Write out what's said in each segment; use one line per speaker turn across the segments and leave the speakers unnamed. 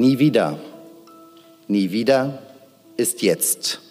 Nie wieder. Nie wieder ist jetzt.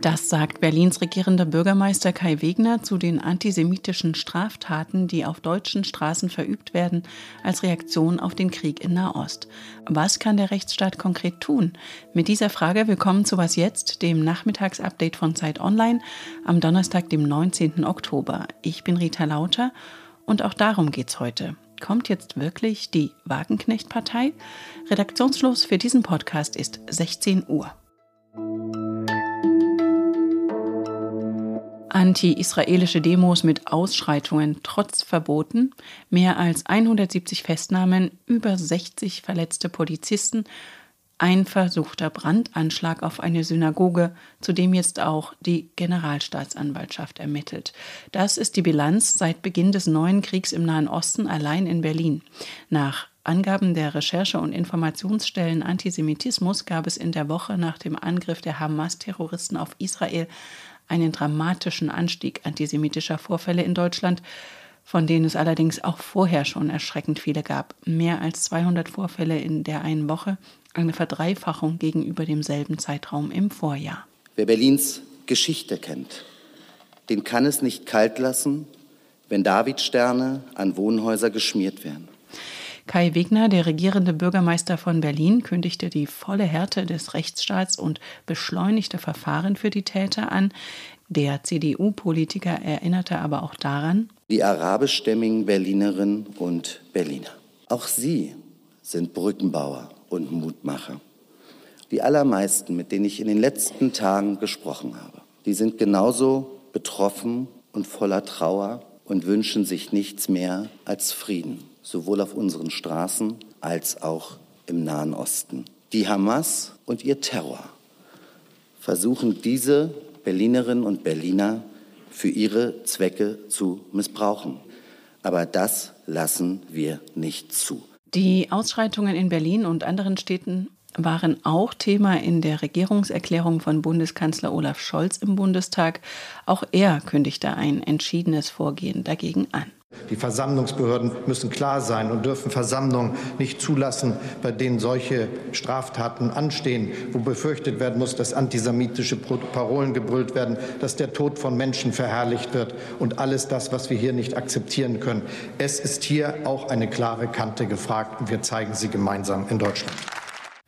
Das sagt Berlins regierender Bürgermeister Kai Wegner zu den antisemitischen Straftaten, die auf deutschen Straßen verübt werden, als Reaktion auf den Krieg in Nahost. Was kann der Rechtsstaat konkret tun? Mit dieser Frage willkommen zu Was jetzt, dem Nachmittagsupdate von Zeit Online am Donnerstag, dem 19. Oktober. Ich bin Rita Lauter und auch darum geht's heute. Kommt jetzt wirklich die Wagenknecht-Partei? Redaktionsschluss für diesen Podcast ist 16 Uhr. Anti-israelische Demos mit Ausschreitungen trotz Verboten, mehr als 170 Festnahmen, über 60 verletzte Polizisten, ein versuchter Brandanschlag auf eine Synagoge, zu dem jetzt auch die Generalstaatsanwaltschaft ermittelt. Das ist die Bilanz seit Beginn des neuen Kriegs im Nahen Osten allein in Berlin. Nach Angaben der Recherche- und Informationsstellen Antisemitismus gab es in der Woche nach dem Angriff der Hamas-Terroristen auf Israel einen dramatischen Anstieg antisemitischer Vorfälle in Deutschland, von denen es allerdings auch vorher schon erschreckend viele gab. Mehr als 200 Vorfälle in der einen Woche, eine Verdreifachung gegenüber demselben Zeitraum im Vorjahr.
Wer Berlins Geschichte kennt, den kann es nicht kalt lassen, wenn Davidsterne an Wohnhäuser geschmiert werden.
Kai Wegner, der regierende Bürgermeister von Berlin, kündigte die volle Härte des Rechtsstaats und beschleunigte Verfahren für die Täter an. Der CDU-Politiker erinnerte aber auch daran,
die arabischstämmigen Berlinerinnen und Berliner. Auch sie sind Brückenbauer und Mutmacher. Die allermeisten, mit denen ich in den letzten Tagen gesprochen habe, die sind genauso betroffen und voller Trauer und wünschen sich nichts mehr als Frieden sowohl auf unseren Straßen als auch im Nahen Osten. Die Hamas und ihr Terror versuchen diese Berlinerinnen und Berliner für ihre Zwecke zu missbrauchen. Aber das lassen wir nicht zu.
Die Ausschreitungen in Berlin und anderen Städten waren auch Thema in der Regierungserklärung von Bundeskanzler Olaf Scholz im Bundestag. Auch er kündigte ein entschiedenes Vorgehen dagegen an.
Die Versammlungsbehörden müssen klar sein und dürfen Versammlungen nicht zulassen, bei denen solche Straftaten anstehen, wo befürchtet werden muss, dass antisemitische Parolen gebrüllt werden, dass der Tod von Menschen verherrlicht wird und alles das, was wir hier nicht akzeptieren können. Es ist hier auch eine klare Kante gefragt und wir zeigen sie gemeinsam in Deutschland.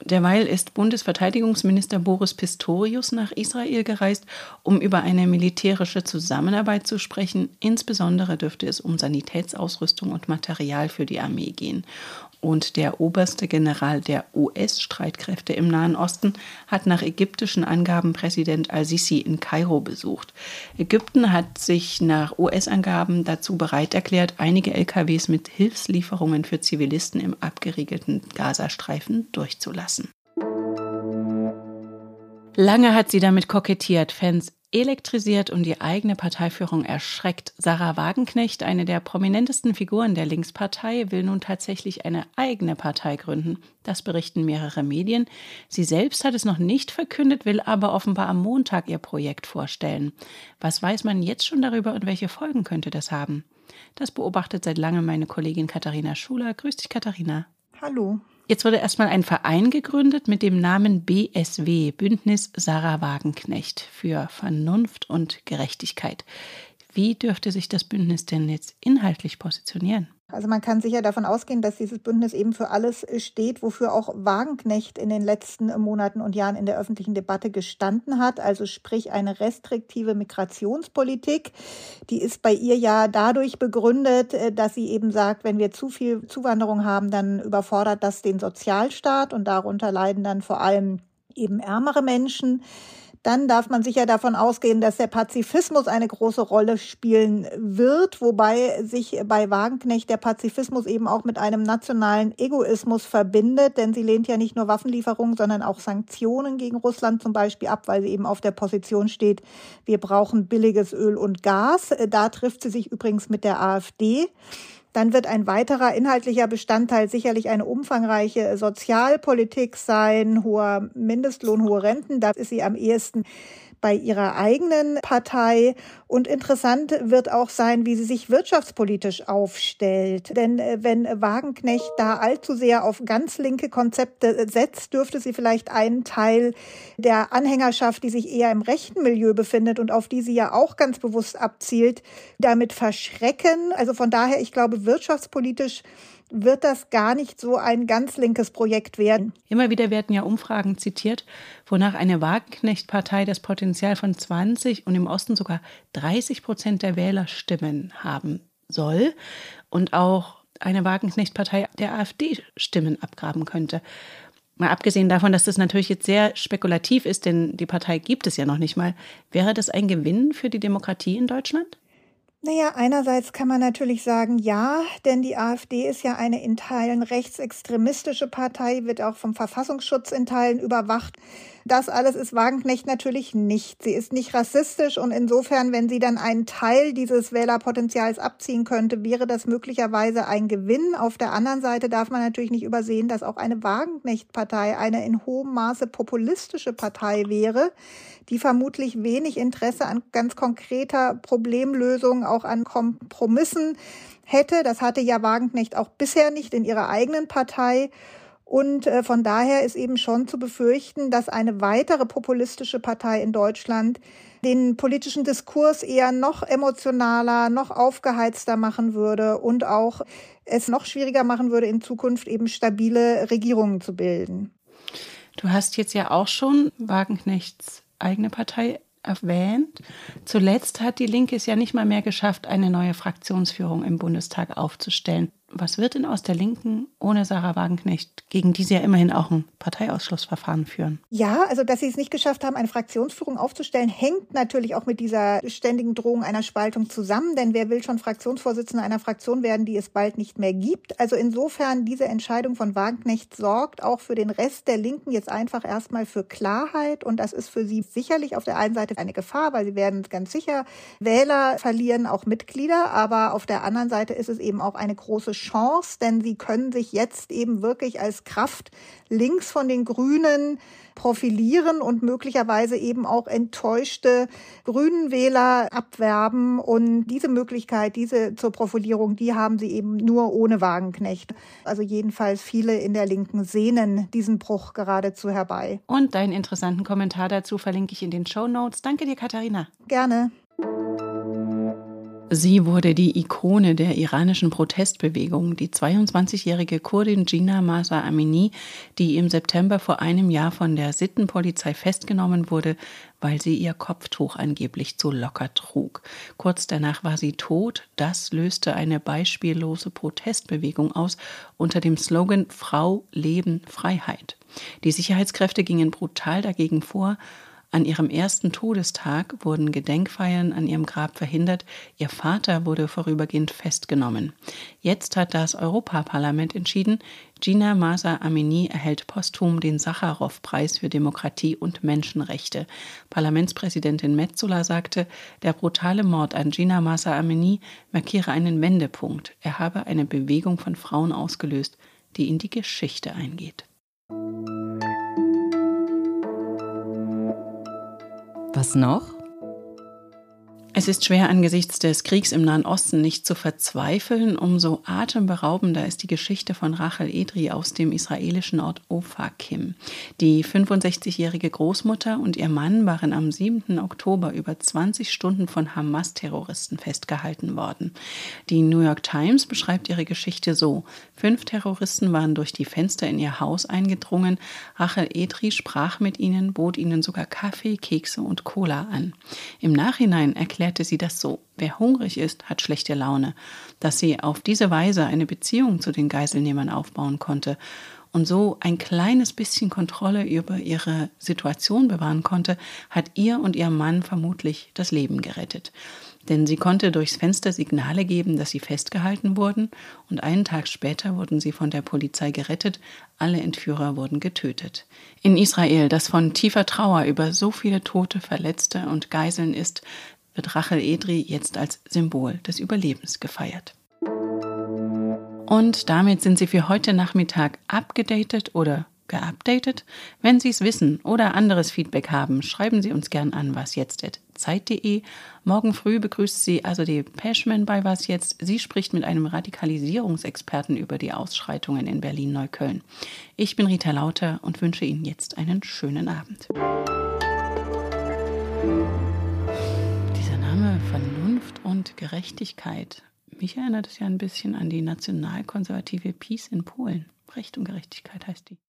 Derweil ist Bundesverteidigungsminister Boris Pistorius nach Israel gereist, um über eine militärische Zusammenarbeit zu sprechen. Insbesondere dürfte es um Sanitätsausrüstung und Material für die Armee gehen. Und der oberste General der US-Streitkräfte im Nahen Osten hat nach ägyptischen Angaben Präsident al-Sisi in Kairo besucht. Ägypten hat sich nach US-Angaben dazu bereit erklärt, einige LKWs mit Hilfslieferungen für Zivilisten im abgeriegelten Gazastreifen durchzulassen. Lange hat sie damit kokettiert, Fans elektrisiert und die eigene Parteiführung erschreckt. Sarah Wagenknecht, eine der prominentesten Figuren der Linkspartei, will nun tatsächlich eine eigene Partei gründen. Das berichten mehrere Medien. Sie selbst hat es noch nicht verkündet, will aber offenbar am Montag ihr Projekt vorstellen. Was weiß man jetzt schon darüber und welche Folgen könnte das haben? Das beobachtet seit langem meine Kollegin Katharina Schuler. Grüß dich, Katharina.
Hallo.
Jetzt wurde erstmal ein Verein gegründet mit dem Namen BSW, Bündnis Sarah Wagenknecht für Vernunft und Gerechtigkeit. Wie dürfte sich das Bündnis denn jetzt inhaltlich positionieren?
Also man kann sicher davon ausgehen, dass dieses Bündnis eben für alles steht, wofür auch Wagenknecht in den letzten Monaten und Jahren in der öffentlichen Debatte gestanden hat. Also sprich eine restriktive Migrationspolitik. Die ist bei ihr ja dadurch begründet, äh, dass sie eben sagt, wenn wir zu viel Zuwanderung haben, dann überfordert das den Sozialstaat und darunter leiden dann vor allem eben ärmere Menschen dann darf man sicher davon ausgehen, dass der Pazifismus eine große Rolle spielen wird, wobei sich bei Wagenknecht der Pazifismus eben auch mit einem nationalen Egoismus verbindet, denn sie lehnt ja nicht nur Waffenlieferungen, sondern auch Sanktionen gegen Russland zum Beispiel ab, weil sie eben auf der Position steht, wir brauchen billiges Öl und Gas. Da trifft sie sich übrigens mit der AfD. Dann wird ein weiterer inhaltlicher Bestandteil sicherlich eine umfangreiche Sozialpolitik sein, hoher Mindestlohn, hohe Renten. Da ist sie am ehesten bei ihrer eigenen Partei. Und interessant wird auch sein, wie sie sich wirtschaftspolitisch aufstellt. Denn äh, wenn Wagenknecht da allzu sehr auf ganz linke Konzepte setzt, dürfte sie vielleicht einen Teil der Anhängerschaft, die sich eher im rechten Milieu befindet und auf die sie ja auch ganz bewusst abzielt, damit verschrecken. Also von daher, ich glaube, wirtschaftspolitisch wird das gar nicht so ein ganz linkes Projekt werden.
Immer wieder werden ja Umfragen zitiert, wonach eine Wagenknecht-Partei das Potenzial von 20 und im Osten sogar 30 Prozent der Wählerstimmen haben soll und auch eine Wagenknecht-Partei der AfD Stimmen abgraben könnte. Mal abgesehen davon, dass das natürlich jetzt sehr spekulativ ist, denn die Partei gibt es ja noch nicht mal, wäre das ein Gewinn für die Demokratie in Deutschland?
Naja, einerseits kann man natürlich sagen, ja, denn die AfD ist ja eine in Teilen rechtsextremistische Partei, wird auch vom Verfassungsschutz in Teilen überwacht. Das alles ist Wagenknecht natürlich nicht. Sie ist nicht rassistisch und insofern, wenn sie dann einen Teil dieses Wählerpotenzials abziehen könnte, wäre das möglicherweise ein Gewinn. Auf der anderen Seite darf man natürlich nicht übersehen, dass auch eine Wagenknecht-Partei eine in hohem Maße populistische Partei wäre, die vermutlich wenig Interesse an ganz konkreter Problemlösung, auch an Kompromissen hätte. Das hatte ja Wagenknecht auch bisher nicht in ihrer eigenen Partei. Und äh, von daher ist eben schon zu befürchten, dass eine weitere populistische Partei in Deutschland den politischen Diskurs eher noch emotionaler, noch aufgeheizter machen würde und auch es noch schwieriger machen würde, in Zukunft eben stabile Regierungen zu bilden.
Du hast jetzt ja auch schon Wagenknechts eigene Partei erwähnt. Zuletzt hat die Linke es ja nicht mal mehr geschafft, eine neue Fraktionsführung im Bundestag aufzustellen was wird denn aus der Linken ohne Sarah Wagenknecht, gegen die sie ja immerhin auch ein Parteiausschlussverfahren führen?
Ja, also dass sie es nicht geschafft haben, eine Fraktionsführung aufzustellen, hängt natürlich auch mit dieser ständigen Drohung einer Spaltung zusammen. Denn wer will schon Fraktionsvorsitzender einer Fraktion werden, die es bald nicht mehr gibt? Also insofern, diese Entscheidung von Wagenknecht sorgt auch für den Rest der Linken jetzt einfach erstmal für Klarheit. Und das ist für sie sicherlich auf der einen Seite eine Gefahr, weil sie werden ganz sicher Wähler verlieren, auch Mitglieder. Aber auf der anderen Seite ist es eben auch eine große Chance, denn sie können sich jetzt eben wirklich als Kraft links von den Grünen profilieren und möglicherweise eben auch enttäuschte grünen Wähler abwerben. Und diese Möglichkeit, diese zur Profilierung, die haben sie eben nur ohne Wagenknecht. Also jedenfalls viele in der Linken sehnen diesen Bruch geradezu herbei.
Und deinen interessanten Kommentar dazu verlinke ich in den Show Notes. Danke dir, Katharina.
Gerne.
Sie wurde die Ikone der iranischen Protestbewegung, die 22-jährige Kurdin Gina Masa Amini, die im September vor einem Jahr von der Sittenpolizei festgenommen wurde, weil sie ihr Kopftuch angeblich zu locker trug. Kurz danach war sie tot. Das löste eine beispiellose Protestbewegung aus unter dem Slogan Frau, Leben, Freiheit. Die Sicherheitskräfte gingen brutal dagegen vor an ihrem ersten Todestag wurden Gedenkfeiern an ihrem Grab verhindert. Ihr Vater wurde vorübergehend festgenommen. Jetzt hat das Europaparlament entschieden, Gina Masa Amini erhält posthum den Sacharow-Preis für Demokratie und Menschenrechte. Parlamentspräsidentin Metzola sagte, der brutale Mord an Gina Masa Amini markiere einen Wendepunkt. Er habe eine Bewegung von Frauen ausgelöst, die in die Geschichte eingeht.
Was noch?
Es ist schwer angesichts des Kriegs im Nahen Osten nicht zu verzweifeln. Umso atemberaubender ist die Geschichte von Rachel Edri aus dem israelischen Ort Ofakim. Die 65-jährige Großmutter und ihr Mann waren am 7. Oktober über 20 Stunden von Hamas-Terroristen festgehalten worden. Die New York Times beschreibt ihre Geschichte so. Fünf Terroristen waren durch die Fenster in ihr Haus eingedrungen. Rachel Edri sprach mit ihnen, bot ihnen sogar Kaffee, Kekse und Cola an. Im Nachhinein erklärte erklärte sie das so. Wer hungrig ist, hat schlechte Laune. Dass sie auf diese Weise eine Beziehung zu den Geiselnehmern aufbauen konnte und so ein kleines bisschen Kontrolle über ihre Situation bewahren konnte, hat ihr und ihrem Mann vermutlich das Leben gerettet. Denn sie konnte durchs Fenster Signale geben, dass sie festgehalten wurden, und einen Tag später wurden sie von der Polizei gerettet, alle Entführer wurden getötet. In Israel, das von tiefer Trauer über so viele Tote, Verletzte und Geiseln ist, wird Rachel Edri jetzt als Symbol des Überlebens gefeiert. Und damit sind Sie für heute Nachmittag abgedatet oder geupdatet? Wenn Sie es wissen oder anderes Feedback haben, schreiben Sie uns gern an wasjetzt.zeit.de. Morgen früh begrüßt Sie also die Peschman bei Was Jetzt. Sie spricht mit einem Radikalisierungsexperten über die Ausschreitungen in Berlin-Neukölln. Ich bin Rita Lauter und wünsche Ihnen jetzt einen schönen Abend. Name Vernunft und Gerechtigkeit. Mich erinnert es ja ein bisschen an die nationalkonservative Peace in Polen. Recht und Gerechtigkeit heißt die.